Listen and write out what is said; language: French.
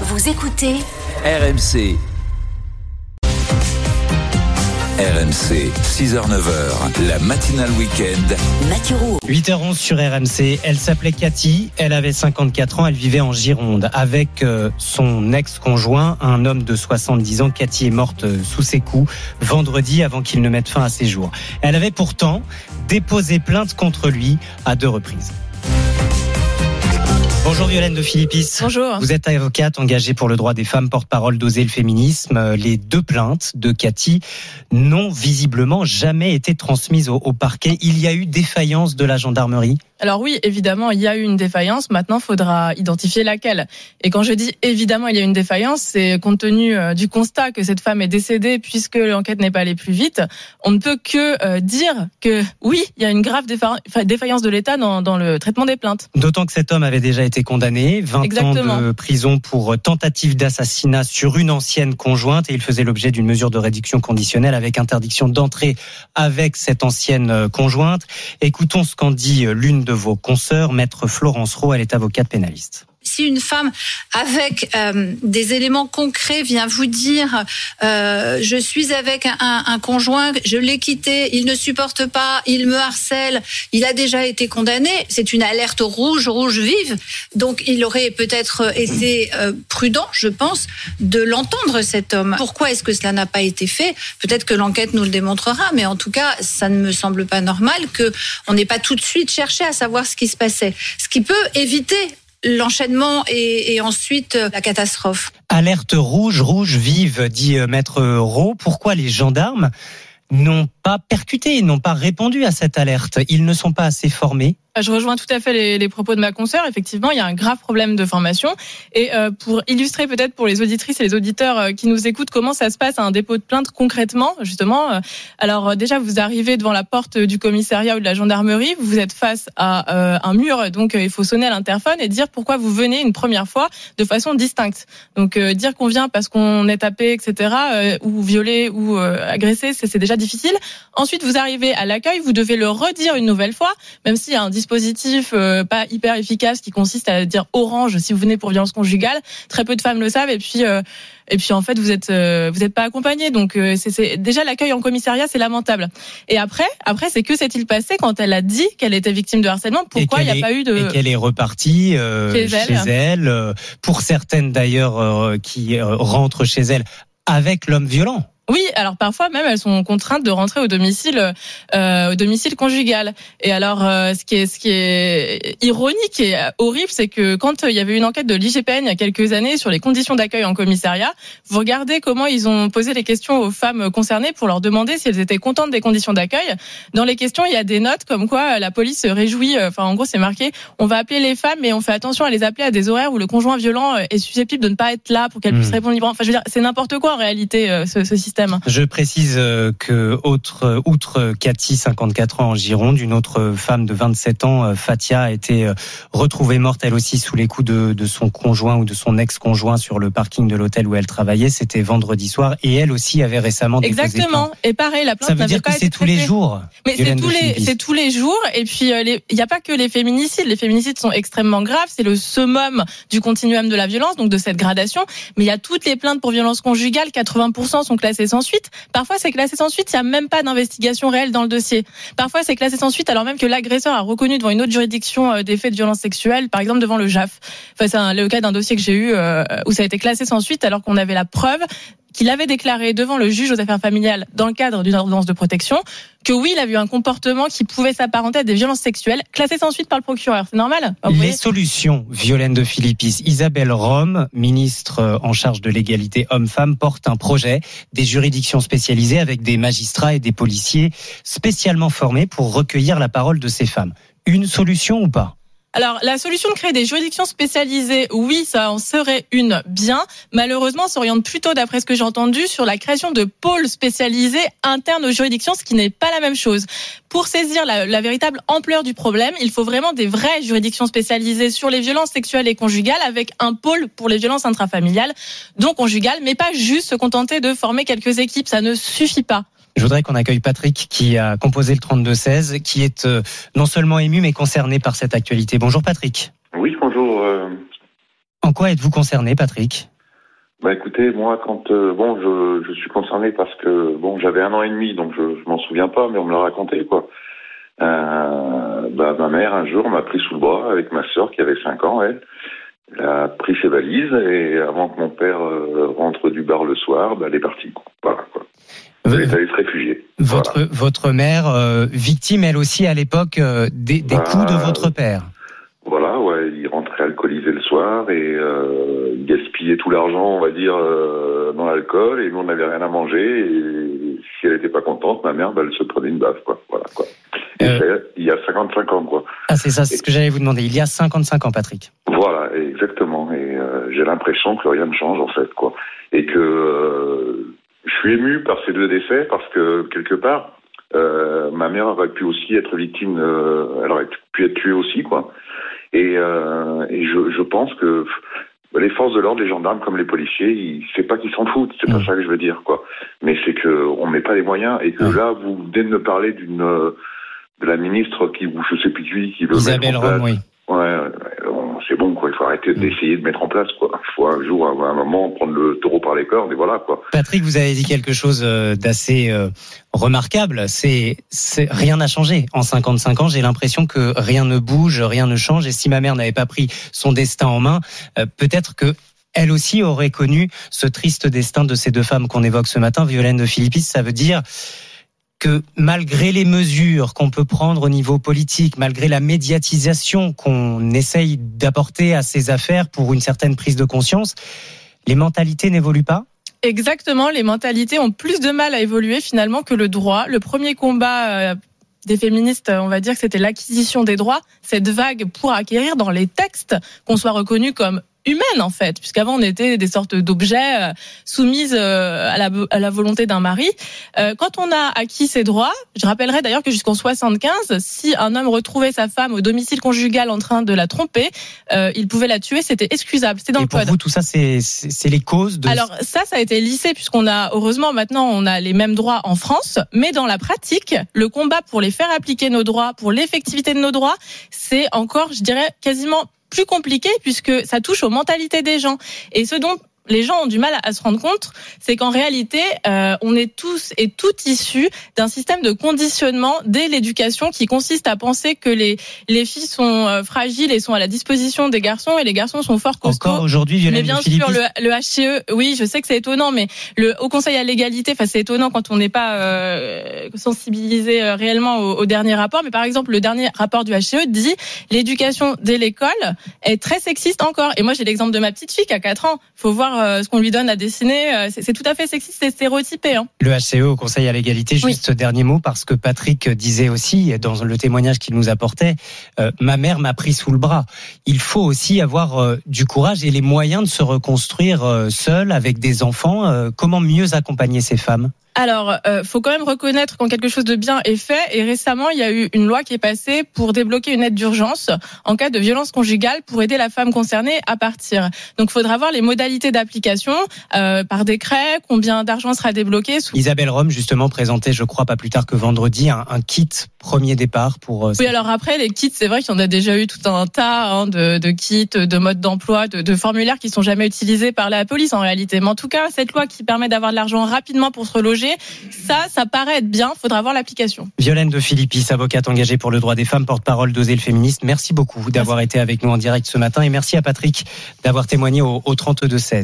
Vous écoutez RMC. RMC, 6h-9h, la matinale week-end. Mathieu Roux. 8h11 sur RMC. Elle s'appelait Cathy, elle avait 54 ans, elle vivait en Gironde avec euh, son ex-conjoint, un homme de 70 ans. Cathy est morte euh, sous ses coups vendredi avant qu'il ne mette fin à ses jours. Elle avait pourtant déposé plainte contre lui à deux reprises. Bonjour Violaine de Philippis. Bonjour. Vous êtes avocate engagée pour le droit des femmes, porte-parole d'Oser le féminisme. Les deux plaintes de Cathy n'ont visiblement jamais été transmises au, au parquet. Il y a eu défaillance de la gendarmerie. Alors oui, évidemment, il y a eu une défaillance. Maintenant, faudra identifier laquelle. Et quand je dis évidemment il y a une défaillance, c'est compte tenu euh, du constat que cette femme est décédée puisque l'enquête n'est pas allée plus vite. On ne peut que euh, dire que oui, il y a une grave défa- enfin, défaillance de l'État dans, dans le traitement des plaintes. D'autant que cet homme avait déjà été condamné, 20 Exactement. ans de prison pour tentative d'assassinat sur une ancienne conjointe et il faisait l'objet d'une mesure de réduction conditionnelle avec interdiction d'entrer avec cette ancienne euh, conjointe. Écoutons ce qu'en dit l'une de vos consoeurs, maître Florence Rowe, elle est avocate pénaliste. Si une femme avec euh, des éléments concrets vient vous dire euh, je suis avec un, conjoint, je l'ai quitté, il ne supporte pas, il me harcèle, il a déjà été condamné, c'est une alerte rouge, rouge vive. Donc il aurait peut-être été euh, prudent, je pense, de l'entendre cet homme. Pourquoi est-ce que cela n'a pas été fait? Peut-être que l'enquête nous le démontrera, mais en tout cas, ça ne me semble pas normal que on n'ait pas tout de suite cherché à savoir ce qui se passait. Ce qui peut éviter l'enchaînement et, et ensuite euh, la catastrophe. Alerte rouge, rouge vive, dit euh, maître Rowe. Pourquoi les gendarmes n'ont pas percuté, n'ont pas répondu à cette alerte? Ils ne sont pas assez formés Je rejoins tout à fait les, les propos de ma consoeur. Effectivement, il y a un grave problème de formation. Et euh, pour illustrer peut-être pour les auditrices et les auditeurs euh, qui nous écoutent comment ça se passe à un dépôt de plainte concrètement, justement. euh, alors euh, déjà, vous arrivez devant la porte du commissariat ou de la gendarmerie, vous êtes face à un mur, donc il faut sonner à l'interphone et dire pourquoi vous venez une première fois de façon distincte. Donc dire qu'on vient parce qu'on est tapé, etc., ou violé ou agressé, c'est c'est déjà difficile. Ensuite, vous arrivez à l'accueil, vous devez le redire une nouvelle fois, même s'il y a un dispositif euh, pas hyper efficace qui consiste à dire orange si vous venez pour violence conjugale. Très peu de femmes le savent et puis euh, et puis en fait vous êtes euh, vous êtes pas accompagné. Donc c'est- déjà l'accueil en commissariat c'est lamentable. Et après après c'est que s'est-il passé quand elle a dit qu'elle était victime de harcèlement? Pourquoi il n'y a est- pas eu de et qu'elle est repartie Chez chez, elle. elle, pour certaines d'ailleurs qui rentrent chez elle avec l'homme violent. Oui, alors parfois même elles sont contraintes de rentrer au domicile, euh, au domicile conjugal. Et alors, euh, ce qui est, ce qui est ironique et horrible, c'est que quand euh, il y avait une enquête de l'IGPN il y a quelques années sur les conditions d'accueil en commissariat, vous regardez comment ils ont posé les questions aux femmes concernées pour leur demander si elles étaient contentes des conditions d'accueil. Dans les questions, il y a des notes comme quoi la police se réjouit. euh, Enfin, en gros, c'est marqué on va appeler les femmes, mais on fait attention à les appeler à des horaires où le conjoint violent euh, est susceptible de ne pas être là pour qu'elles Hmm. puissent répondre librement. Enfin, je veux dire, c'est n'importe quoi en réalité euh, ce, ce système. Je précise euh, que, autre, outre Cathy, 54 ans en Gironde, une autre femme de 27 ans, euh, Fatia, a été euh, retrouvée morte elle aussi sous les coups de, de son conjoint ou de son ex-conjoint sur le parking de l'hôtel où elle travaillait. C'était vendredi soir et elle aussi avait récemment Exactement. Et pareil, la plainte Ça veut dire que pas c'est tous les jours. Mais c'est tous les, c'est tous les jours. Et puis, il n'y a pas que les féminicides. Les féminicides sont extrêmement graves. C'est le summum du continuum de la violence, donc de cette gradation. Mais il y a toutes les plaintes pour violence conjugale. 80% sont classées Parfois, c'est classé sans suite. Il n'y a même pas d'investigation réelle dans le dossier. Parfois, c'est classé sans suite, alors même que l'agresseur a reconnu devant une autre juridiction euh, des faits de violence sexuelle, par exemple devant le JAF. Enfin, c'est le cas d'un dossier que j'ai eu euh, où ça a été classé sans suite, alors qu'on avait la preuve qu'il avait déclaré devant le juge aux affaires familiales dans le cadre d'une ordonnance de protection que oui, il a eu un comportement qui pouvait s'apparenter à des violences sexuelles, classé sans suite par le procureur. C'est normal Les solutions, Violaine de Philippis. Isabelle Rome, ministre euh, en charge de l'égalité homme-femme, porte un projet des juridictions spécialisées avec des magistrats et des policiers spécialement formés pour recueillir la parole de ces femmes. Une solution ou pas? Alors, la solution de créer des juridictions spécialisées, oui, ça en serait une bien. Malheureusement, s'oriente plutôt, d'après ce que j'ai entendu, sur la création de pôles spécialisés internes aux juridictions, ce qui n'est pas la même chose. Pour saisir la, la véritable ampleur du problème, il faut vraiment des vraies juridictions spécialisées sur les violences sexuelles et conjugales, avec un pôle pour les violences intrafamiliales, donc conjugales, mais pas juste se contenter de former quelques équipes, ça ne suffit pas. Je voudrais qu'on accueille Patrick qui a composé le 32-16, qui est euh, non seulement ému mais concerné par cette actualité. Bonjour Patrick. Oui, bonjour. euh, En quoi êtes-vous concerné, Patrick? Bah écoutez, moi quand euh, bon je, je, suis concerné parce que bon j'avais un an et demi donc je, je m'en souviens pas mais on me l'a raconté quoi. Bah, ma mère un jour m'a pris sous le bras avec ma sœur qui avait 5 ans elle. Elle a pris ses valises et avant que mon père rentre du bar le soir, bah, elle est partie. Quoi. Voilà quoi. Elle est allée se réfugier. Votre Voilà. votre mère euh, victime elle aussi à l'époque euh, des, des Bah, coups de votre père. Voilà, ouais, il rentrait alcoolisé le soir et euh, il gaspillait tout l'argent, on va dire, euh, dans l'alcool et nous on n'avait rien à manger et si elle était pas contente, ma mère, bah, elle se prenait une baffe, quoi. Voilà, quoi. Et Euh. c'est il y a 55 ans, quoi. Ah c'est ça, c'est ce que j'allais vous demander. Il y a 55 ans, Patrick. Voilà, exactement. Et euh, j'ai l'impression que rien ne change en fait, quoi. Et que euh, suis ému par ces deux décès parce que quelque part, euh, ma mère aurait pu aussi être victime, euh, elle aurait pu être tuée aussi, quoi. Et, euh, et je, je pense que les forces de l'ordre, les gendarmes comme les policiers, c'est pas qu'ils s'en foutent, c'est pas Mm. ça que je veux dire, quoi. Mais c'est que on met pas les moyens et que Mm. là, vous venez de me parler d'une de la ministre qui, ou je sais plus qui, qui veut Isabelle Rome, oui. Ouais, c'est bon, quoi. Il faut arrêter d'essayer de mettre en place, quoi. Il faut un jour, à un moment, prendre le taureau par les cornes, et voilà, quoi. Patrick, vous avez dit quelque chose euh, d'assez euh, remarquable. C'est, c'est rien n'a changé en 55 ans. J'ai l'impression que rien ne bouge, rien ne change. Et si ma mère n'avait pas pris son destin en main, euh, peut-être que elle aussi aurait connu ce triste destin de ces deux femmes qu'on évoque ce matin. Violaine de Philippis, ça veut dire que malgré les mesures qu'on peut prendre au niveau politique, malgré la médiatisation qu'on essaye d'apporter à ces affaires pour une certaine prise de conscience, les mentalités n'évoluent pas Exactement, les mentalités ont plus de mal à évoluer finalement que le droit. Le premier combat euh, des féministes, on va dire que c'était l'acquisition des droits, cette vague pour acquérir dans les textes qu'on soit reconnu comme humaine en fait, puisqu'avant on était des sortes d'objets euh, soumises euh, à la, à la volonté d'un mari. Euh, quand on a acquis ces droits, je rappellerai d'ailleurs que jusqu'en 75, si un homme retrouvait sa femme au domicile conjugal en train de la tromper, euh, il pouvait la tuer, c'était excusable, c'était dans Et le pour code. vous, tout ça, c'est c'est c'est les causes de. Alors ça, ça a été lissé puisqu'on a heureusement maintenant on a les mêmes droits en France, mais dans la pratique, le combat pour les faire appliquer nos droits, pour l'effectivité de nos droits, c'est encore, je dirais, quasiment plus compliqué puisque ça touche aux mentalités des gens. Et ce dont les gens ont du mal à se rendre compte, c'est qu'en réalité, euh, on est tous et toutes issus d'un système de conditionnement dès l'éducation qui consiste à penser que les les filles sont euh, fragiles et sont à la disposition des garçons et les garçons sont forts costauds. Encore aujourd'hui, Mais bien sûr, le, le HCE, oui, je sais que c'est étonnant, mais le Haut Conseil à l'égalité, enfin c'est étonnant quand on n'est pas euh, sensibilisé euh, réellement au, au dernier rapport. Mais par exemple, le dernier rapport du HCE dit l'éducation dès l'école est très sexiste encore. Et moi, j'ai l'exemple de ma petite fille qui a 4 ans. Faut voir euh, ce qu'on lui donne à dessiner. Euh, c'est tout à fait sexiste et stéréotypé. Hein. le HCE au Conseil à l'égalité, Oui. juste dernier mot, parce que Patrick disait aussi, dans le témoignage qu'il nous apportait, euh, ma mère m'a pris sous le bras. Il faut aussi avoir euh, du courage et les moyens de se reconstruire euh, seul, avec des enfants. Comment mieux accompagner ces femmes? Alors, euh, faut quand même reconnaître quand quelque chose de bien est fait. Et récemment, il y a eu une loi qui est passée pour débloquer une aide d'urgence en cas de violence conjugale pour aider la femme concernée à partir. Donc, il faudra voir les modalités d'application euh, par décret, combien d'argent sera débloqué. Sous... Isabelle Rome, justement, présentait, je crois, pas plus tard que vendredi, un, un kit premier départ pour... euh, Oui, alors après, les kits, c'est vrai qu'il y en a déjà eu tout un tas hein, de, de kits, de modes d'emploi, de, de formulaires qui sont jamais utilisés par la police en réalité. Mais en tout cas, cette loi qui permet d'avoir de l'argent rapidement pour se ça, ça paraît être bien. Faudra voir l'application. Violaine de Philippis, avocate engagée pour le droit des femmes, porte-parole d'Oser le féministe. Merci beaucoup d'avoir été avec nous en direct ce matin et merci à Patrick d'avoir témoigné au, au 32-16.